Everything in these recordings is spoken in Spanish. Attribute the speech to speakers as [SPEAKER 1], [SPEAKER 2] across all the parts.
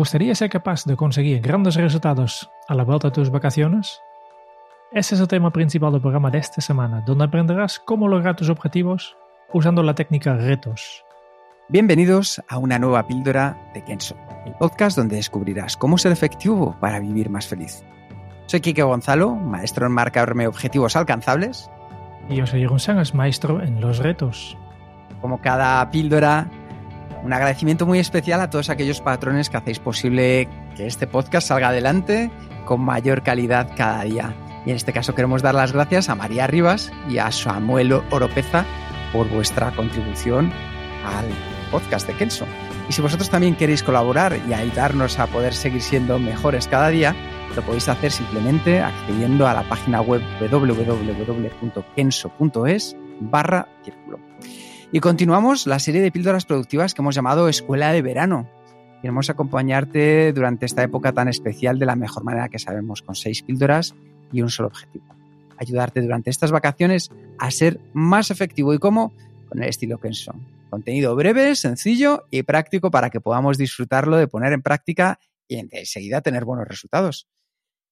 [SPEAKER 1] gustaría ser capaz de conseguir grandes resultados a la vuelta de tus vacaciones? Ese es el tema principal del programa de esta semana, donde aprenderás cómo lograr tus objetivos usando la técnica retos.
[SPEAKER 2] Bienvenidos a una nueva píldora de Kenso, el podcast donde descubrirás cómo ser efectivo para vivir más feliz. Soy Kike Gonzalo, maestro en marcarme objetivos alcanzables.
[SPEAKER 1] Y yo soy González, maestro en los retos.
[SPEAKER 2] Como cada píldora, un agradecimiento muy especial a todos aquellos patrones que hacéis posible que este podcast salga adelante con mayor calidad cada día. Y en este caso queremos dar las gracias a María Rivas y a Samuel Oropeza por vuestra contribución al podcast de Kenso. Y si vosotros también queréis colaborar y ayudarnos a poder seguir siendo mejores cada día, lo podéis hacer simplemente accediendo a la página web www.kenso.es barra círculo. Y continuamos la serie de píldoras productivas que hemos llamado Escuela de Verano. Queremos acompañarte durante esta época tan especial de la mejor manera que sabemos, con seis píldoras y un solo objetivo. Ayudarte durante estas vacaciones a ser más efectivo. ¿Y cómo? Con el estilo Kenso. Contenido breve, sencillo y práctico para que podamos disfrutarlo de poner en práctica y enseguida tener buenos resultados.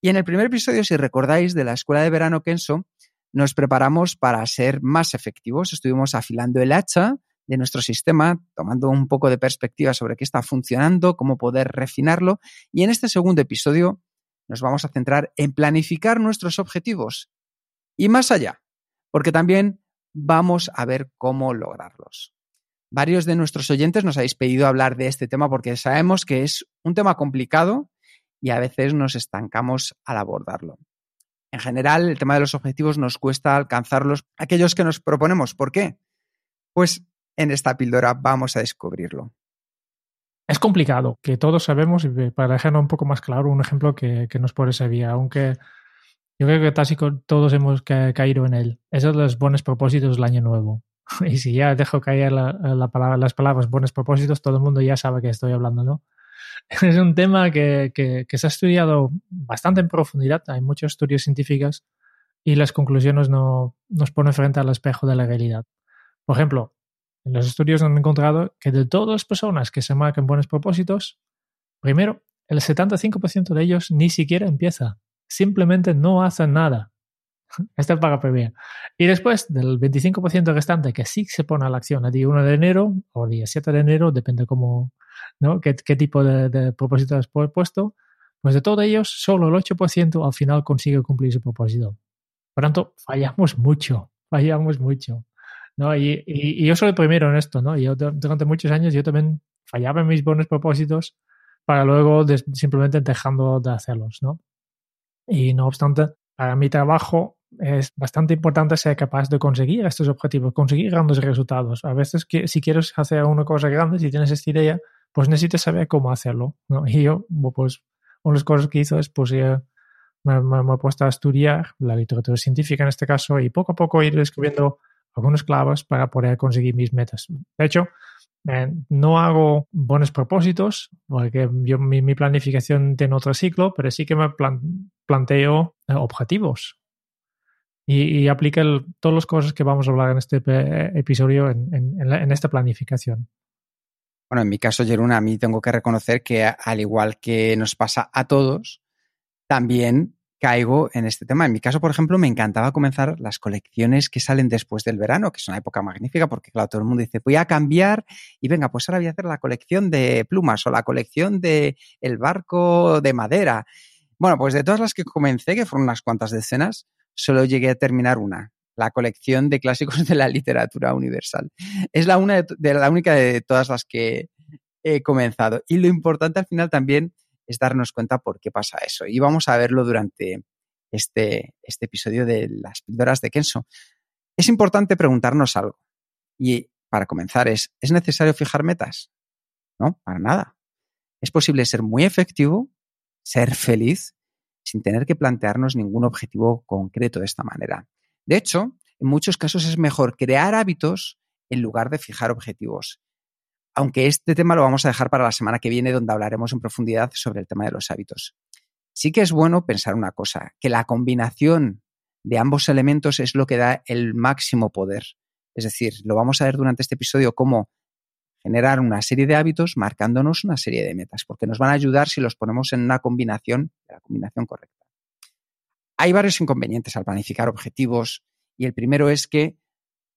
[SPEAKER 2] Y en el primer episodio, si recordáis, de la Escuela de Verano Kenso, nos preparamos para ser más efectivos. Estuvimos afilando el hacha de nuestro sistema, tomando un poco de perspectiva sobre qué está funcionando, cómo poder refinarlo. Y en este segundo episodio nos vamos a centrar en planificar nuestros objetivos. Y más allá, porque también vamos a ver cómo lograrlos. Varios de nuestros oyentes nos habéis pedido hablar de este tema porque sabemos que es un tema complicado y a veces nos estancamos al abordarlo. En general, el tema de los objetivos nos cuesta alcanzarlos aquellos que nos proponemos. ¿Por qué? Pues en esta píldora vamos a descubrirlo.
[SPEAKER 1] Es complicado, que todos sabemos, y para dejarlo un poco más claro, un ejemplo que, nos puede servir, aunque yo creo que casi todos hemos caído en él. Esos son los buenos propósitos del año nuevo. Y si ya dejo caer la palabra, las palabras buenos propósitos, todo el mundo ya sabe que estoy hablando, ¿no? es un tema que, se ha estudiado bastante en profundidad. Hay muchos estudios científicos y las conclusiones no nos ponen frente al espejo de la realidad. Por ejemplo, en los estudios han encontrado que de todas las personas que se marcan buenos propósitos, primero, el 75% de ellos ni siquiera empieza. Simplemente no hacen nada. Este es para primero. Y después del 25% restante que sí se pone a la acción el día 1 de enero o día 7 de enero, depende cómo, ¿no? ¿Qué, tipo de, de propósito has puesto? Pues de todos ellos, solo el 8% al final consigue cumplir su propósito. Por tanto, fallamos mucho, fallamos mucho. ¿no? Y, y, yo soy el primero en esto, ¿no? Yo durante muchos años yo también fallaba en mis buenos propósitos para luego simplemente dejando de hacerlos, ¿no? Y no obstante, para mi trabajo es bastante importante ser capaz de conseguir estos objetivos, conseguir grandes resultados. A veces, que, si quieres hacer una cosa grande, si tienes esta idea, pues necesitas saber cómo hacerlo. Y yo, pues, una de las cosas que hice es, pues, me, he puesto a estudiar la literatura científica en este caso y poco a poco ir descubriendo algunas claves para poder conseguir mis metas. De hecho, eh, no hago buenos propósitos, porque yo mi, planificación tiene otro ciclo, pero sí que me planteo eh, objetivos. Y, y aplique todas las cosas que vamos a hablar en este episodio en, en esta planificación.
[SPEAKER 2] Bueno, en mi caso, Jeruna, a mí tengo que reconocer que al igual que nos pasa a todos, también caigo en este tema. En mi caso, por ejemplo, me encantaba comenzar las colecciones que salen después del verano, que es una época magnífica porque, claro, todo el mundo dice, voy a cambiar y venga, pues ahora voy a hacer la colección de plumas o la colección de el barco de madera. Bueno, pues de todas las que comencé, que fueron unas cuantas decenas, solo llegué a terminar una, la colección de clásicos de la literatura universal. Es la, una de, la única de todas las que he comenzado. Y lo importante al final también es darnos cuenta por qué pasa eso. Y vamos a verlo durante este, este episodio de las píldoras de Kenso. Es importante preguntarnos algo. Y para comenzar es, ¿es necesario fijar metas? No, para nada. Es posible ser muy efectivo, ser feliz, sin tener que plantearnos ningún objetivo concreto de esta manera. De hecho, en muchos casos es mejor crear hábitos en lugar de fijar objetivos. Aunque este tema lo vamos a dejar para la semana que viene, donde hablaremos en profundidad sobre el tema de los hábitos. Sí que es bueno pensar una cosa, que la combinación de ambos elementos es lo que da el máximo poder. Es decir, lo vamos a ver durante este episodio cómo generar una serie de hábitos marcándonos una serie de metas, porque nos van a ayudar si los ponemos en una combinación, la combinación correcta. Hay varios inconvenientes al planificar objetivos y el primero es que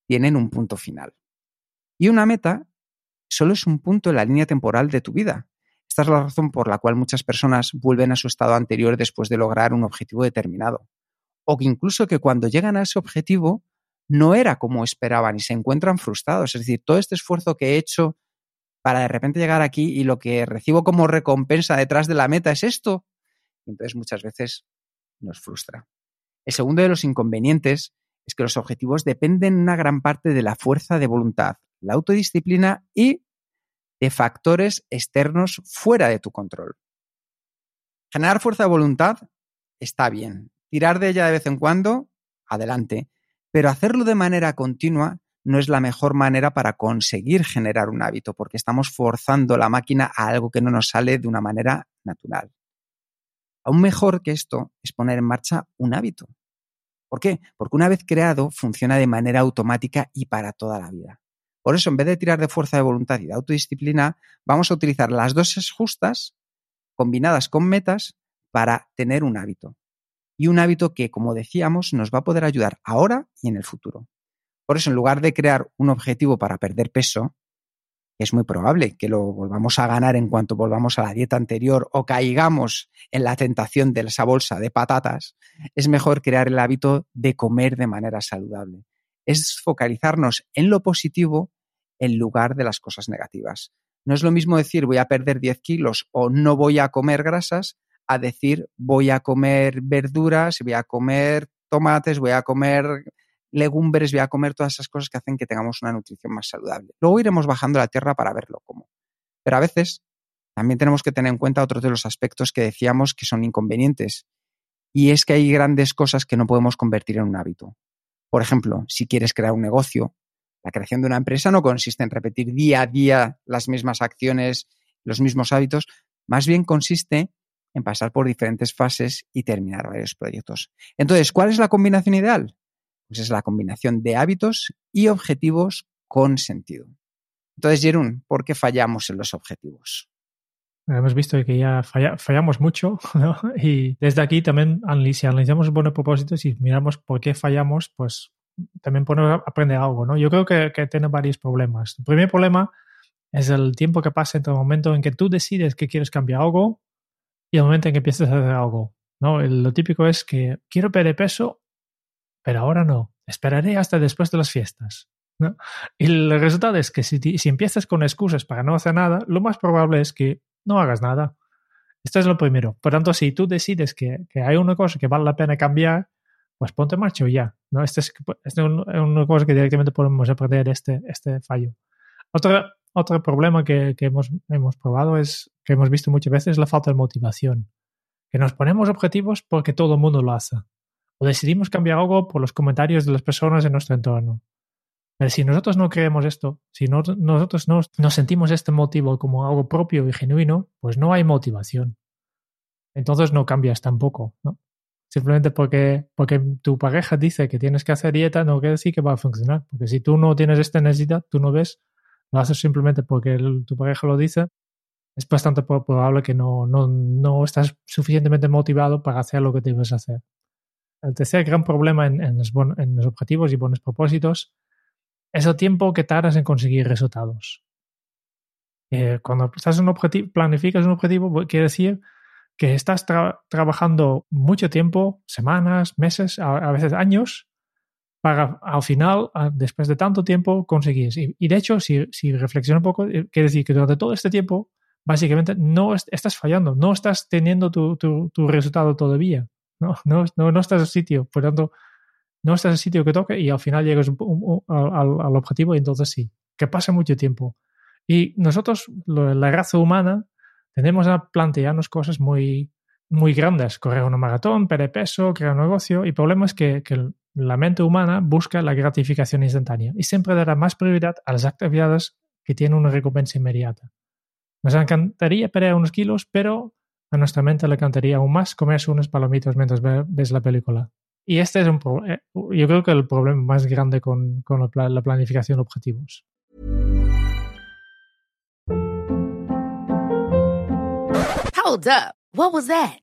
[SPEAKER 2] tienen un punto final. Y una meta solo es un punto en la línea temporal de tu vida. Esta es la razón por la cual muchas personas vuelven a su estado anterior después de lograr un objetivo determinado. O que incluso que cuando llegan a ese objetivo no era como esperaban y se encuentran frustrados. Es decir, todo este esfuerzo que he hecho para de repente llegar aquí y lo que recibo como recompensa detrás de la meta es esto. entonces muchas veces nos frustra. El segundo de los inconvenientes es que los objetivos dependen una gran parte de la fuerza de voluntad, la autodisciplina y de factores externos fuera de tu control. Generar fuerza de voluntad está bien. Tirar de ella de vez en cuando, adelante. Pero hacerlo de manera continua no es la mejor manera para conseguir generar un hábito, porque estamos forzando la máquina a algo que no nos sale de una manera natural. Aún mejor que esto es poner en marcha un hábito. ¿Por qué? Porque una vez creado funciona de manera automática y para toda la vida. Por eso, en vez de tirar de fuerza de voluntad y de autodisciplina, vamos a utilizar las dosis justas combinadas con metas para tener un hábito y un hábito que, como decíamos, nos va a poder ayudar ahora y en el futuro. Por eso, en lugar de crear un objetivo para perder peso, es muy probable que lo volvamos a ganar en cuanto volvamos a la dieta anterior o caigamos en la tentación de esa bolsa de patatas, es mejor crear el hábito de comer de manera saludable. Es focalizarnos en lo positivo en lugar de las cosas negativas. No es lo mismo decir voy a perder 10 kilos o no voy a comer grasas a decir voy a comer verduras, voy a comer tomates, voy a comer legumbres, voy a comer todas esas cosas que hacen que tengamos una nutrición más saludable. Luego iremos bajando la tierra para verlo cómo. Pero a veces también tenemos que tener en cuenta otros de los aspectos que decíamos que son inconvenientes. Y es que hay grandes cosas que no podemos convertir en un hábito. Por ejemplo, si quieres crear un negocio, la creación de una empresa no consiste en repetir día a día las mismas acciones, los mismos hábitos, más bien consiste en pasar por diferentes fases y terminar varios proyectos. Entonces, ¿cuál es la combinación ideal? Pues es la combinación de hábitos y objetivos con sentido. Entonces, Jerún, ¿por qué fallamos en los objetivos?
[SPEAKER 1] Hemos visto que ya fallamos mucho ¿no? y desde aquí también si analizamos buenos propósitos y miramos por qué fallamos, pues también podemos aprender algo. ¿no? Yo creo que, que tiene varios problemas. El primer problema es el tiempo que pasa entre el momento en que tú decides que quieres cambiar algo y el momento en que empiezas a hacer algo. ¿no? Lo típico es que quiero perder peso, pero ahora no. Esperaré hasta después de las fiestas. ¿no? Y el resultado es que si, si empiezas con excusas para no hacer nada, lo más probable es que no hagas nada. Esto es lo primero. Por tanto, si tú decides que, que hay una cosa que vale la pena cambiar, pues ponte en marcha ya. ¿no? Este es, este es una cosa que directamente podemos aprender este, este fallo. Otra, otro problema que, que hemos, hemos, probado es, que hemos visto muchas veces, la falta de motivación. Que nos ponemos objetivos porque todo el mundo lo hace. O decidimos cambiar algo por los comentarios de las personas en nuestro entorno. Pero si nosotros no creemos esto, si no, nosotros no nos sentimos este motivo como algo propio y genuino, pues no hay motivación. Entonces no cambias tampoco, ¿no? Simplemente porque, porque tu pareja dice que tienes que hacer dieta, no quiere decir que va a funcionar. Porque si tú no tienes esta necesidad, tú no ves lo haces simplemente porque tu pareja lo dice, es bastante probable que no, no, no, estás suficientemente motivado para hacer lo que debes hacer. El tercer gran problema en, en, los, en los, objetivos y buenos propósitos es el tiempo que tardas en conseguir resultados. Eh, cuando estás un objetivo, planificas un objetivo, quiere decir que estás tra trabajando mucho tiempo, semanas, meses, a, a veces años, para al final, después de tanto tiempo, conseguir. Y, de hecho, si, si un poco, eh, quiere decir que durante todo este tiempo, básicamente no estás fallando, no estás teniendo tu, resultado todavía, ¿no? No, no, no estás en sitio. Por tanto, no estás en sitio que toque y al final llegas al, objetivo y entonces sí, que pasa mucho tiempo. Y nosotros, la raza humana, tenemos a plantearnos cosas muy, muy grandes, correr una maratón, perder peso, crear un negocio, y el problema es que, que la mente humana busca la gratificación instantánea y siempre dará más prioridad a las actividades que tienen una recompensa inmediata. Nos encantaría perder unos kilos, pero a nuestra mente le encantaría aún más comerse unos palomitos mientras ves la película. Y este es un eh, yo creo que el problema más grande con, con la planificación de objetivos.
[SPEAKER 3] Hold up. What was that?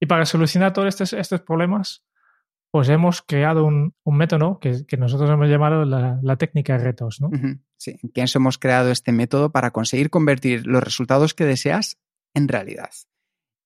[SPEAKER 1] Y para solucionar todos estos, problemas, pues hemos creado un, método que, nosotros hemos llamado la, técnica de retos, ¿no?
[SPEAKER 2] Sí, en Kenso hemos creado este método para conseguir convertir los resultados que deseas en realidad.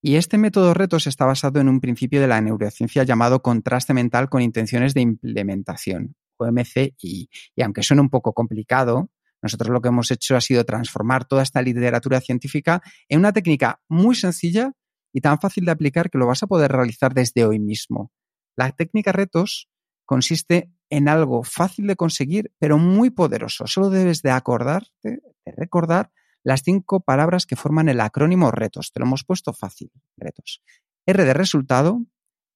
[SPEAKER 2] Y este método retos está basado en un principio de la neurociencia llamado contraste mental con intenciones de implementación, OMCI. Y aunque suene un poco complicado, nosotros lo que hemos hecho ha sido transformar toda esta literatura científica en una técnica muy sencilla y tan fácil de aplicar que lo vas a poder realizar desde hoy mismo. La técnica retos consiste en algo fácil de conseguir, pero muy poderoso. Solo debes de acordarte, de recordar las cinco palabras que forman el acrónimo retos. Te lo hemos puesto fácil, retos. R de resultado,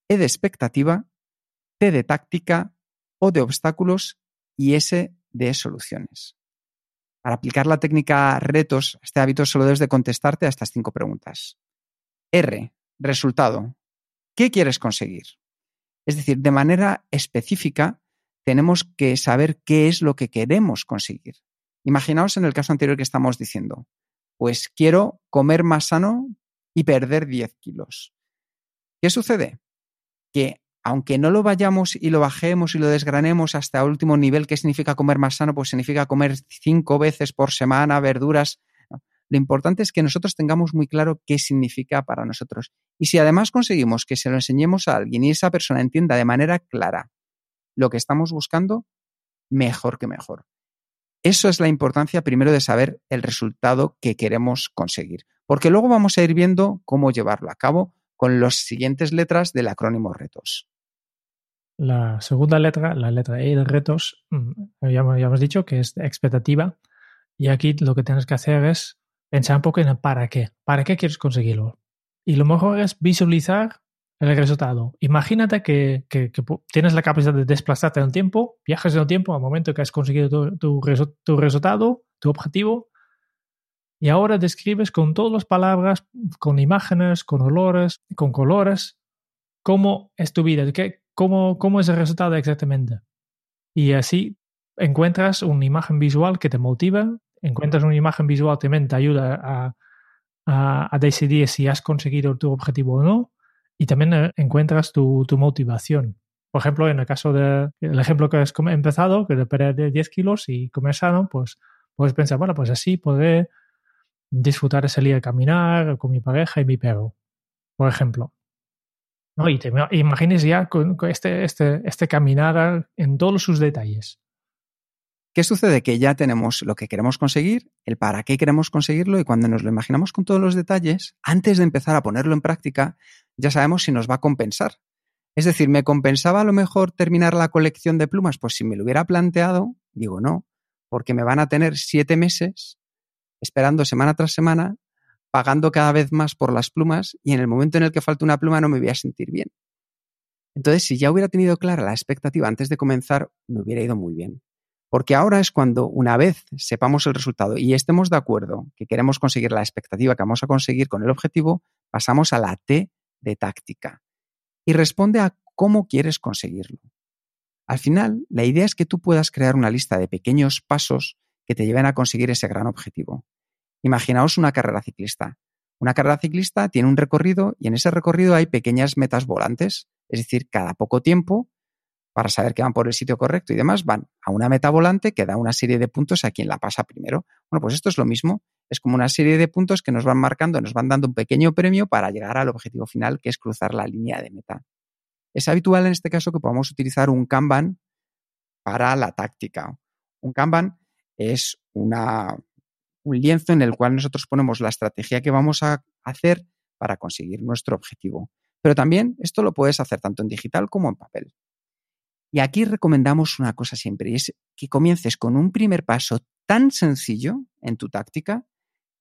[SPEAKER 2] E de expectativa, T de táctica, O de obstáculos y S de soluciones. Para aplicar la técnica retos, este hábito solo debes de contestarte a estas cinco preguntas. R, resultado. ¿Qué quieres conseguir? Es decir, de manera específica, tenemos que saber qué es lo que queremos conseguir. Imaginaos en el caso anterior que estamos diciendo, pues quiero comer más sano y perder 10 kilos. ¿Qué sucede? Que aunque no lo vayamos y lo bajemos y lo desgranemos hasta el último nivel, ¿qué significa comer más sano? Pues significa comer cinco veces por semana verduras. Lo importante es que nosotros tengamos muy claro qué significa para nosotros. Y si además conseguimos que se lo enseñemos a alguien y esa persona entienda de manera clara lo que estamos buscando, mejor que mejor. Eso es la importancia primero de saber el resultado que queremos conseguir, porque luego vamos a ir viendo cómo llevarlo a cabo con las siguientes letras del acrónimo retos.
[SPEAKER 1] La segunda letra, la letra E de retos, mm, ya, hemos dicho que es expectativa y aquí lo que tienes que hacer es pensar un poco en el para qué, para qué quieres conseguirlo. Y lo mejor es visualizar el resultado. Imagínate que, que, tienes la capacidad de desplazarte en el tiempo, viajas en el tiempo al momento que has conseguido tu, tu, tu, resultado, tu objetivo, y ahora describes con todas las palabras, con imágenes, con olores, con colores, cómo es tu vida, qué, cómo, cómo es el resultado exactamente. Y así encuentras una imagen visual que te motiva, encuentras una imagen visual también te ayuda a, decidir si has conseguido tu objetivo o no y también eh, encuentras tu, motivación. Por ejemplo, en el caso del de, ejemplo que has empezado, que de perder 10 kilos y comer pues puedes pensar, bueno, pues así podré disfrutar de salir a caminar con mi pareja y mi perro, por ejemplo. ¿No? Y te imagines ya con, con este, este, este caminar en todos sus detalles.
[SPEAKER 2] ¿Qué sucede? Que ya tenemos lo que queremos conseguir, el para qué queremos conseguirlo y cuando nos lo imaginamos con todos los detalles, antes de empezar a ponerlo en práctica, ya sabemos si nos va a compensar. Es decir, ¿me compensaba a lo mejor terminar la colección de plumas? Pues si me lo hubiera planteado, digo no, porque me van a tener siete meses esperando semana tras semana, pagando cada vez más por las plumas y en el momento en el que falta una pluma no me voy a sentir bien. Entonces, si ya hubiera tenido clara la expectativa antes de comenzar, me hubiera ido muy bien. Porque ahora es cuando, una vez sepamos el resultado y estemos de acuerdo que queremos conseguir la expectativa que vamos a conseguir con el objetivo, pasamos a la T de táctica. Y responde a cómo quieres conseguirlo. Al final, la idea es que tú puedas crear una lista de pequeños pasos que te lleven a conseguir ese gran objetivo. Imaginaos una carrera ciclista. Una carrera ciclista tiene un recorrido y en ese recorrido hay pequeñas metas volantes, es decir, cada poco tiempo, para saber que van por el sitio correcto y demás, van a una meta volante que da una serie de puntos a quien la pasa primero. Bueno, pues esto es lo mismo, es como una serie de puntos que nos van marcando, nos van dando un pequeño premio para llegar al objetivo final, que es cruzar la línea de meta. Es habitual en este caso que podamos utilizar un Kanban para la táctica. Un Kanban es una, un lienzo en el cual nosotros ponemos la estrategia que vamos a hacer para conseguir nuestro objetivo. Pero también esto lo puedes hacer tanto en digital como en papel. Y aquí recomendamos una cosa siempre, y es que comiences con un primer paso tan sencillo en tu táctica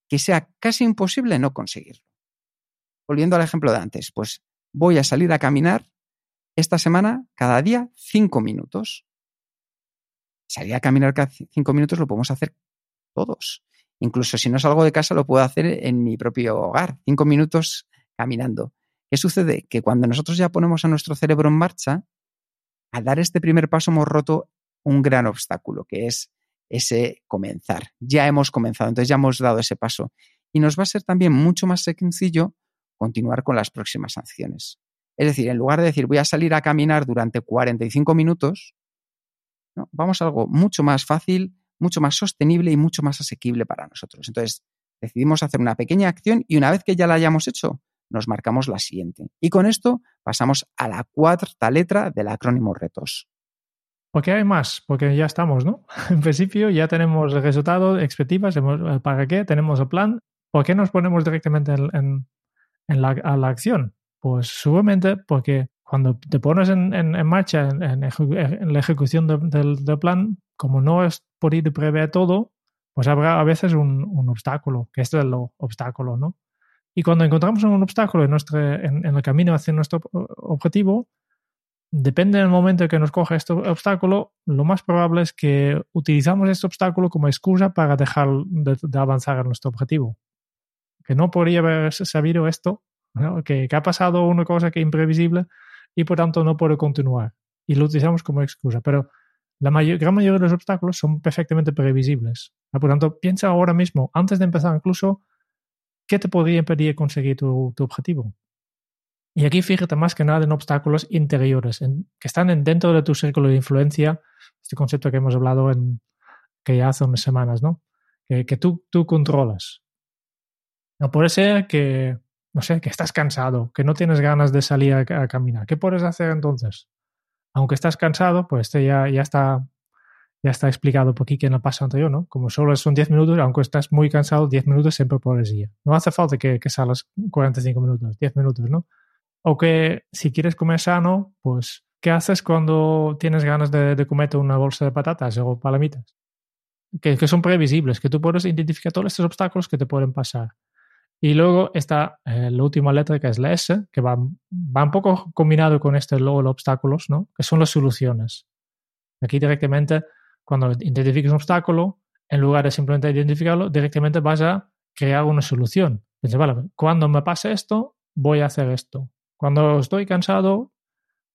[SPEAKER 2] que sea casi imposible no conseguirlo. Volviendo al ejemplo de antes, pues voy a salir a caminar esta semana cada día cinco minutos. Salir a caminar cada cinco minutos lo podemos hacer todos. Incluso si no salgo de casa lo puedo hacer en mi propio hogar, cinco minutos caminando. ¿Qué sucede? Que cuando nosotros ya ponemos a nuestro cerebro en marcha, al dar este primer paso hemos roto un gran obstáculo, que es ese comenzar. Ya hemos comenzado, entonces ya hemos dado ese paso. Y nos va a ser también mucho más sencillo continuar con las próximas acciones. Es decir, en lugar de decir voy a salir a caminar durante 45 minutos, vamos a algo mucho más fácil, mucho más sostenible y mucho más asequible para nosotros. Entonces, decidimos hacer una pequeña acción y una vez que ya la hayamos hecho, nos marcamos la siguiente. Y con esto pasamos a la cuarta letra del acrónimo retos.
[SPEAKER 1] ¿Por qué hay más? Porque ya estamos, ¿no? En principio ya tenemos el resultado, expectativas, para qué, tenemos el plan. ¿Por qué nos ponemos directamente en, la, a la acción? Pues seguramente porque cuando te pones en, marcha en, la ejecución del, plan, como no es por ir de prever todo, pues habrá a veces un, obstáculo, que este es el obstáculo, ¿no? Y cuando encontramos un obstáculo en, nuestro, en, el camino hacia nuestro objetivo, depende del momento que nos coge este obstáculo, lo más probable es que utilizamos este obstáculo como excusa para dejar de, de avanzar en nuestro objetivo. Que no podría haber sabido esto que, ha pasado una cosa que es imprevisible y por tanto no puede continuar. Y lo utilizamos como excusa. Pero la gran mayoría de los obstáculos son perfectamente previsibles. Por tanto, piensa ahora mismo, antes de empezar incluso, ¿qué te podría impedir conseguir tu, objetivo? Y aquí fíjate más que nada en obstáculos interiores, que están dentro de tu círculo de influencia, este concepto que hemos hablado que ya hace unas semanas, ¿no? Que, tú, tú controlas. No puede ser que no sé, que estás cansado, que no tienes ganas de salir a, caminar. ¿Qué puedes hacer entonces? Aunque estás cansado, pues este ya, ya está ya está explicado por que en el paso anterior, ¿no? Como solo son 10 minutos, aunque estás muy cansado, 10 minutos siempre puedes ir. No hace falta que, que salas 45 minutos, 10 minutos, ¿no? O que si quieres comer sano, pues, ¿qué haces cuando tienes ganas de, de comerte una bolsa de patatas o palomitas? Que, que, son previsibles, que tú puedes identificar todos estos obstáculos que te pueden pasar. Y luego está eh, la última letra que es la S, que va, va un poco combinado con este los obstáculos, ¿no? que son las soluciones. Aquí directamente, cuando identifiques un obstáculo, en lugar de simplemente identificarlo, directamente vas a crear una solución. Dice, vale, cuando me pase esto, voy a hacer esto. Cuando estoy cansado,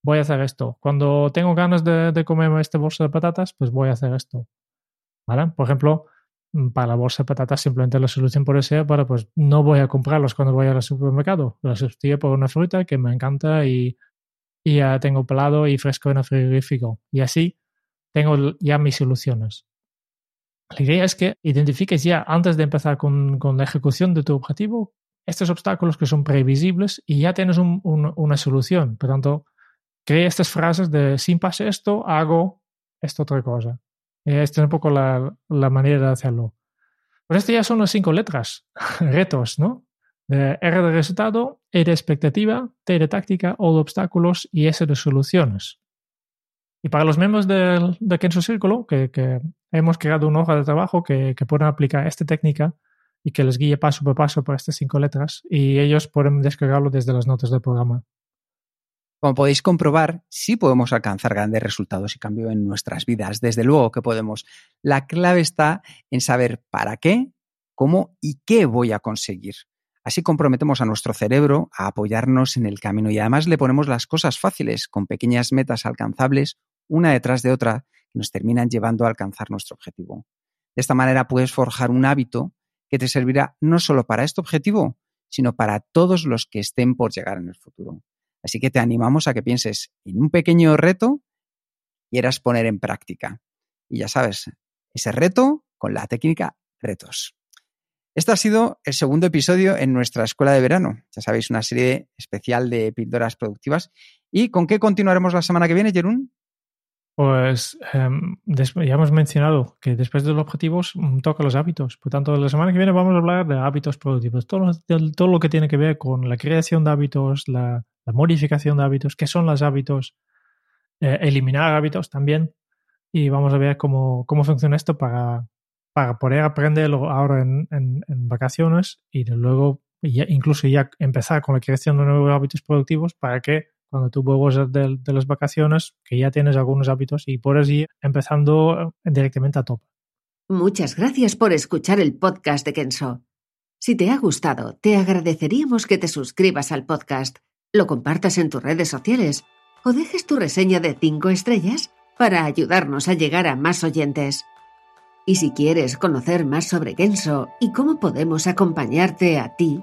[SPEAKER 1] voy a hacer esto. Cuando tengo ganas de, de comerme este bolso de patatas, pues voy a hacer esto. ¿Vale? Por ejemplo, Mm, para la bolsa de patatas simplemente la solución por ser para pues no voy a comprarlos cuando voy al supermercado, los sustituyo por una fruta que me encanta y, ya tengo pelado y fresco en el frigorífico y así tengo ya mis soluciones. La idea es que identifiques ya antes de empezar con, la ejecución de tu objetivo estos obstáculos que son previsibles y ya tienes una solución. Por tanto, crea estas frases de si pase esto, hago esta otra cosa. Esta es un poco la, manera de hacerlo. Pues estas ya son las cinco letras, retos, ¿no? De R de resultado, E de expectativa, T de táctica, O de obstáculos y S de soluciones. Y para los miembros de, de Kenso Círculo, que, hemos creado una hoja de trabajo que, que pueden aplicar esta técnica y que les guíe paso por paso por estas cinco letras y ellos pueden descargarlo desde las notas del programa.
[SPEAKER 2] Como podéis comprobar, sí podemos alcanzar grandes resultados y cambio en nuestras vidas. Desde luego que podemos. La clave está en saber para qué, cómo y qué voy a conseguir. Así comprometemos a nuestro cerebro a apoyarnos en el camino y además le ponemos las cosas fáciles, con pequeñas metas alcanzables, una detrás de otra, que nos terminan llevando a alcanzar nuestro objetivo. De esta manera puedes forjar un hábito que te servirá no solo para este objetivo, sino para todos los que estén por llegar en el futuro. Así que te animamos a que pienses en un pequeño reto y quieras poner en práctica. Y ya sabes, ese reto con la técnica retos. Este ha sido el segundo episodio en nuestra escuela de verano. Ya sabéis, una serie especial de píldoras productivas. ¿Y con qué continuaremos la semana que viene, Jerún?
[SPEAKER 1] Pues em, ya hemos mencionado que después de los objetivos mm, toca los hábitos. Por tanto, la semana que viene vamos a hablar de hábitos productivos. Todo, todo lo que tiene que ver con la creación de hábitos, la, modificación de hábitos, qué son los hábitos, eh, eliminar hábitos también. Y vamos a ver cómo, cómo funciona esto para, para poder aprenderlo ahora en, en, vacaciones y luego incluso ya empezar con la creación de nuevos hábitos productivos para que cuando tú vuelvas de, de, las vacaciones, que ya tienes algunos hábitos y por ir empezando directamente a tope.
[SPEAKER 4] Muchas gracias por escuchar el podcast de Kenso. Si te ha gustado, te agradeceríamos que te suscribas al podcast, lo compartas en tus redes sociales o dejes tu reseña de 5 estrellas para ayudarnos a llegar a más oyentes. Y si quieres conocer más sobre Kenso y cómo podemos acompañarte a ti,